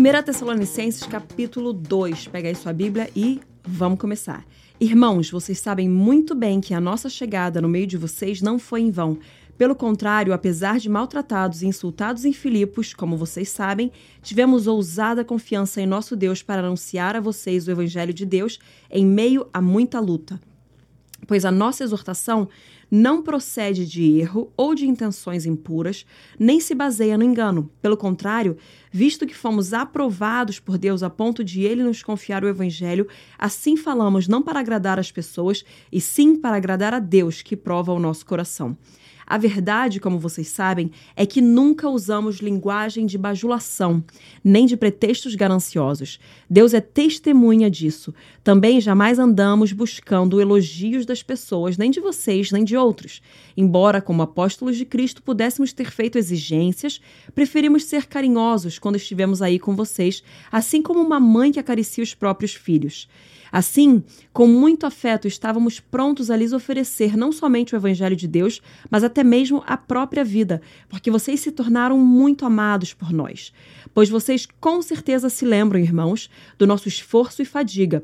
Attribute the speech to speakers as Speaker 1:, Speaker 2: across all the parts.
Speaker 1: 1 Tessalonicenses capítulo 2. Pega aí sua Bíblia e vamos começar. Irmãos, vocês sabem muito bem que a nossa chegada no meio de vocês não foi em vão. Pelo contrário, apesar de maltratados e insultados em Filipos, como vocês sabem, tivemos ousada confiança em nosso Deus para anunciar a vocês o Evangelho de Deus em meio a muita luta. Pois a nossa exortação não procede de erro ou de intenções impuras, nem se baseia no engano. Pelo contrário, visto que fomos aprovados por Deus a ponto de ele nos confiar o evangelho, assim falamos não para agradar as pessoas, e sim para agradar a Deus que prova o nosso coração. A verdade, como vocês sabem, é que nunca usamos linguagem de bajulação, nem de pretextos gananciosos. Deus é testemunha disso. Também jamais andamos buscando elogios das pessoas, nem de vocês, nem de outros. Embora, como apóstolos de Cristo, pudéssemos ter feito exigências, preferimos ser carinhosos quando estivemos aí com vocês, assim como uma mãe que acaricia os próprios filhos. Assim, com muito afeto, estávamos prontos a lhes oferecer não somente o Evangelho de Deus, mas até mesmo a própria vida, porque vocês se tornaram muito amados por nós. Pois vocês com certeza se lembram, irmãos, do nosso esforço e fadiga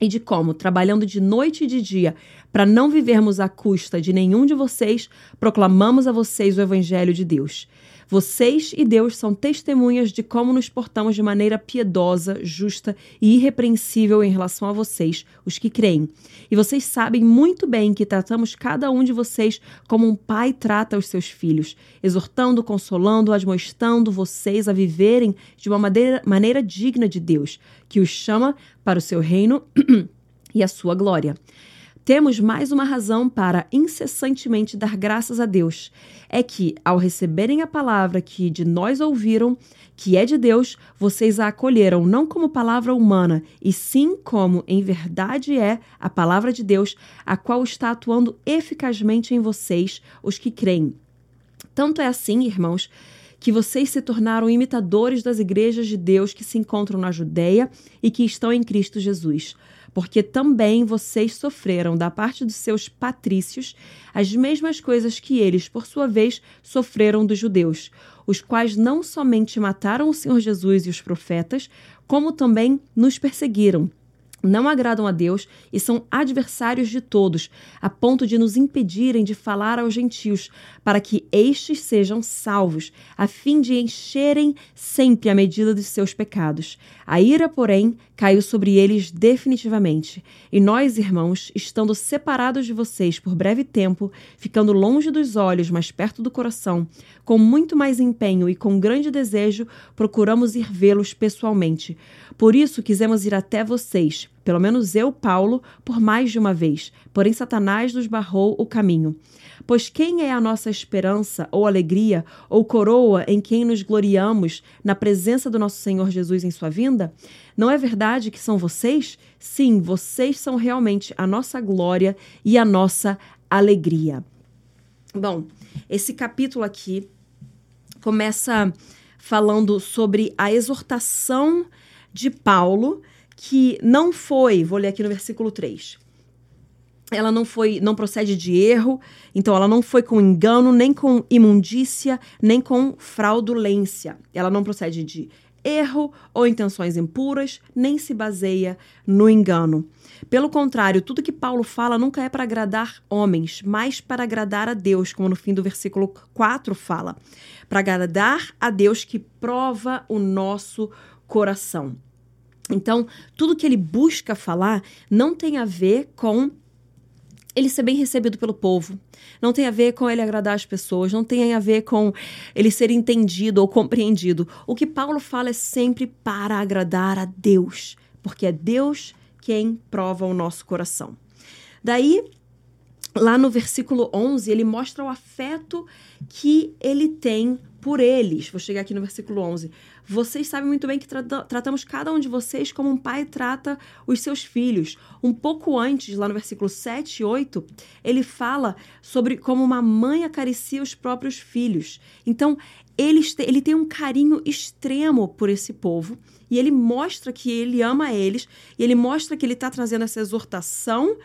Speaker 1: e de como, trabalhando de noite e de dia, para não vivermos à custa de nenhum de vocês, proclamamos a vocês o Evangelho de Deus. Vocês e Deus são testemunhas de como nos portamos de maneira piedosa, justa e irrepreensível em relação a vocês, os que creem. E vocês sabem muito bem que tratamos cada um de vocês como um pai trata os seus filhos, exortando, consolando, admoestando vocês a viverem de uma maneira, maneira digna de Deus, que os chama para o seu reino e a sua glória temos mais uma razão para incessantemente dar graças a Deus. É que, ao receberem a palavra que de nós ouviram, que é de Deus, vocês a acolheram não como palavra humana, e sim como, em verdade, é a palavra de Deus, a qual está atuando eficazmente em vocês, os que creem. Tanto é assim, irmãos, que vocês se tornaram imitadores das igrejas de Deus que se encontram na Judéia e que estão em Cristo Jesus porque também vocês sofreram da parte dos seus patrícios as mesmas coisas que eles, por sua vez, sofreram dos judeus, os quais não somente mataram o Senhor Jesus e os profetas, como também nos perseguiram não agradam a Deus e são adversários de todos, a ponto de nos impedirem de falar aos gentios, para que estes sejam salvos, a fim de encherem sempre a medida de seus pecados. A ira, porém, caiu sobre eles definitivamente. E nós, irmãos, estando separados de vocês por breve tempo, ficando longe dos olhos, mas perto do coração, com muito mais empenho e com grande desejo, procuramos ir vê-los pessoalmente. Por isso quisemos ir até vocês pelo menos eu, Paulo, por mais de uma vez, porém Satanás nos barrou o caminho. Pois quem é a nossa esperança, ou alegria, ou coroa em quem nos gloriamos na presença do nosso Senhor Jesus em sua vinda? Não é verdade que são vocês? Sim, vocês são realmente a nossa glória e a nossa alegria. Bom, esse capítulo aqui começa falando sobre a exortação de Paulo que não foi, vou ler aqui no versículo 3. Ela não foi, não procede de erro, então ela não foi com engano, nem com imundícia, nem com fraudulência. Ela não procede de erro ou intenções impuras, nem se baseia no engano. Pelo contrário, tudo que Paulo fala nunca é para agradar homens, mas para agradar a Deus, como no fim do versículo 4 fala. Para agradar a Deus que prova o nosso coração. Então, tudo que ele busca falar não tem a ver com ele ser bem recebido pelo povo, não tem a ver com ele agradar as pessoas, não tem a ver com ele ser entendido ou compreendido. O que Paulo fala é sempre para agradar a Deus, porque é Deus quem prova o nosso coração. Daí, lá no versículo 11, ele mostra o afeto que ele tem por eles. Vou chegar aqui no versículo 11. Vocês sabem muito bem que tra tratamos cada um de vocês como um pai trata os seus filhos. Um pouco antes, lá no versículo 7 e 8, ele fala sobre como uma mãe acaricia os próprios filhos. Então, ele, ele tem um carinho extremo por esse povo e ele mostra que ele ama eles e ele mostra que ele está trazendo essa exortação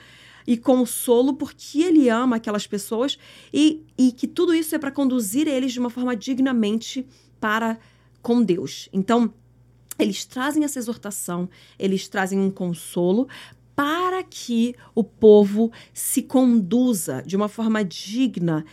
Speaker 1: e consolo porque ele ama aquelas pessoas e, e que tudo isso é para conduzir eles de uma forma dignamente para com Deus. Então, eles trazem essa exortação, eles trazem um consolo para que o povo se conduza de uma forma digna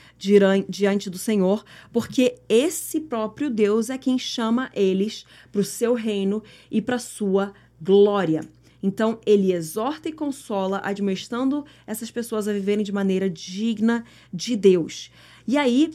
Speaker 1: diante do Senhor, porque esse próprio Deus é quem chama eles para o seu reino e para a sua glória. Então, ele exorta e consola, admoestando essas pessoas a viverem de maneira digna de Deus. E aí,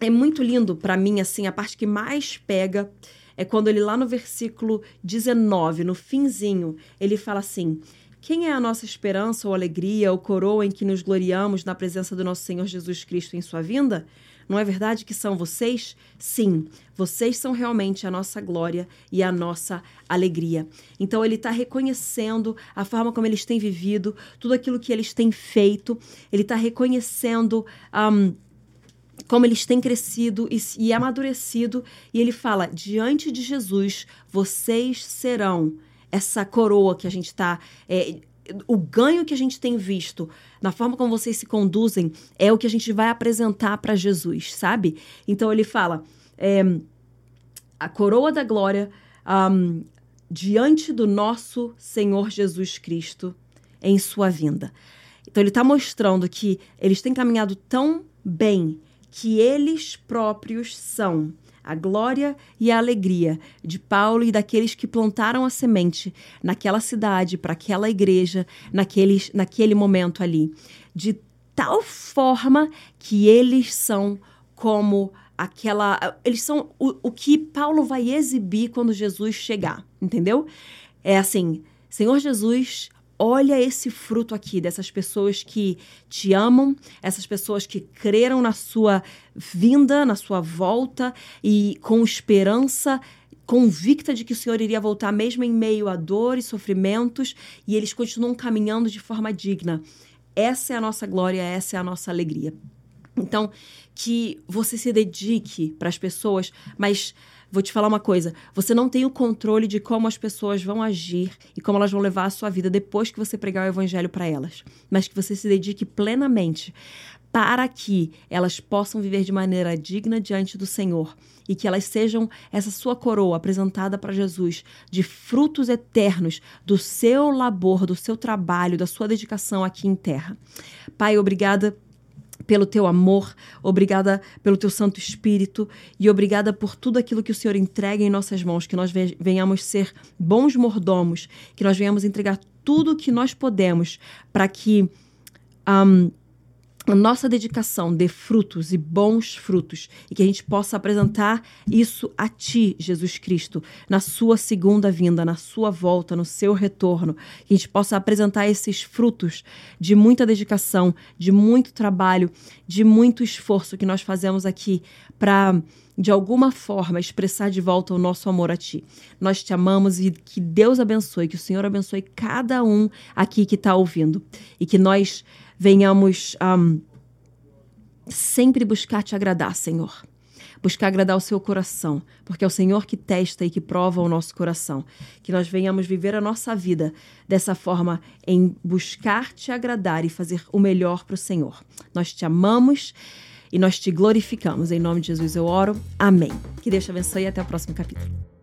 Speaker 1: é muito lindo para mim, assim, a parte que mais pega é quando ele, lá no versículo 19, no finzinho, ele fala assim: Quem é a nossa esperança ou alegria ou coroa em que nos gloriamos na presença do nosso Senhor Jesus Cristo em sua vinda? Não é verdade que são vocês? Sim, vocês são realmente a nossa glória e a nossa alegria. Então ele está reconhecendo a forma como eles têm vivido, tudo aquilo que eles têm feito. Ele está reconhecendo um, como eles têm crescido e, e amadurecido. E ele fala: diante de Jesus, vocês serão essa coroa que a gente está. É, o ganho que a gente tem visto na forma como vocês se conduzem é o que a gente vai apresentar para Jesus, sabe? Então ele fala: é, a coroa da glória um, diante do nosso Senhor Jesus Cristo em sua vinda. Então ele está mostrando que eles têm caminhado tão bem que eles próprios são a glória e a alegria de Paulo e daqueles que plantaram a semente naquela cidade, para aquela igreja, naqueles, naquele momento ali. De tal forma que eles são como aquela. Eles são o, o que Paulo vai exibir quando Jesus chegar, entendeu? É assim. Senhor Jesus, olha esse fruto aqui dessas pessoas que te amam, essas pessoas que creram na sua vinda, na sua volta e com esperança convicta de que o Senhor iria voltar mesmo em meio a dor e sofrimentos, e eles continuam caminhando de forma digna. Essa é a nossa glória, essa é a nossa alegria. Então, que você se dedique para as pessoas, mas vou te falar uma coisa: você não tem o controle de como as pessoas vão agir e como elas vão levar a sua vida depois que você pregar o evangelho para elas, mas que você se dedique plenamente para que elas possam viver de maneira digna diante do Senhor e que elas sejam essa sua coroa apresentada para Jesus de frutos eternos do seu labor, do seu trabalho, da sua dedicação aqui em terra. Pai, obrigada pelo teu amor, obrigada pelo teu Santo Espírito e obrigada por tudo aquilo que o Senhor entrega em nossas mãos, que nós venhamos ser bons mordomos, que nós venhamos entregar tudo o que nós podemos para que um, a nossa dedicação dê frutos e bons frutos e que a gente possa apresentar isso a Ti, Jesus Cristo, na Sua segunda vinda, na Sua volta, no Seu retorno. Que a gente possa apresentar esses frutos de muita dedicação, de muito trabalho, de muito esforço que nós fazemos aqui para de alguma forma expressar de volta o nosso amor a Ti. Nós te amamos e que Deus abençoe, que o Senhor abençoe cada um aqui que está ouvindo e que nós venhamos um, sempre buscar te agradar, Senhor. Buscar agradar o seu coração, porque é o Senhor que testa e que prova o nosso coração. Que nós venhamos viver a nossa vida dessa forma, em buscar te agradar e fazer o melhor para o Senhor. Nós te amamos e nós te glorificamos. Em nome de Jesus eu oro. Amém. Que Deus te abençoe e até o próximo capítulo.